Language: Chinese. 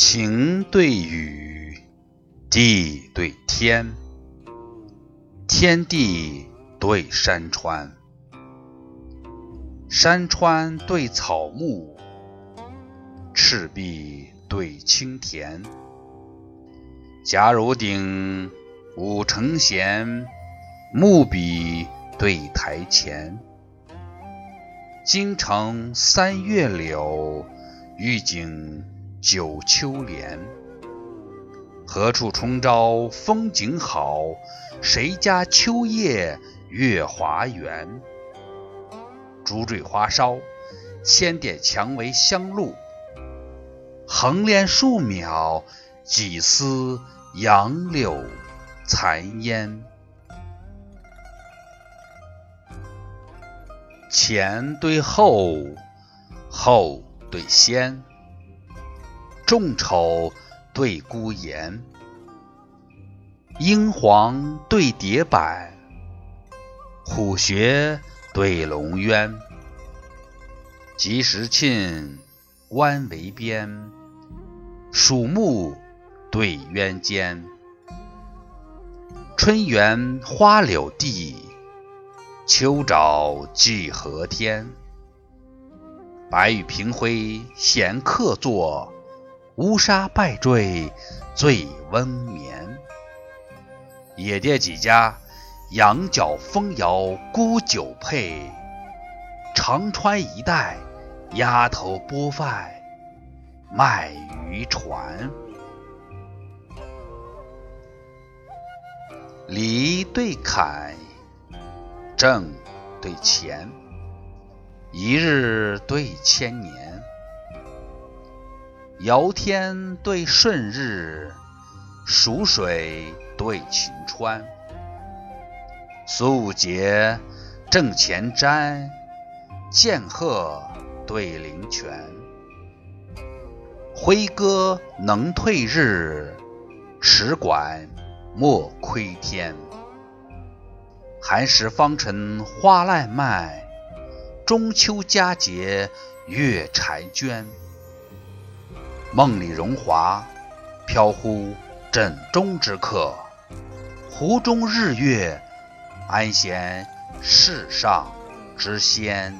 晴对雨，地对天，天地对山川，山川对草木，赤壁对青田。贾汝鼎，武成弦，木笔对台前。京城三月柳，玉井九秋莲。何处重招风景好？谁家秋夜月华圆？烛坠花梢，千点蔷薇香露。横恋数秒，几丝杨柳残烟。前对后，后对先，众丑对孤颜，英皇对蝶坂，虎穴对龙渊，及时庆弯为边，鼠目对渊间，春园花柳地。秋沼寄河天，白玉平辉闲客坐，乌纱败坠醉翁眠。野店几家，羊角风摇沽酒配。长川一带，鸭头拨饭卖渔船。离对坎。正对钱，一日对千年；尧天对舜日，蜀水对秦川。苏武节正前瞻，剑鹤对灵泉。挥戈能退日，持管莫窥天。寒食方尘花烂漫，中秋佳节月婵娟。梦里荣华飘忽枕中之客，湖中日月安闲世上之仙。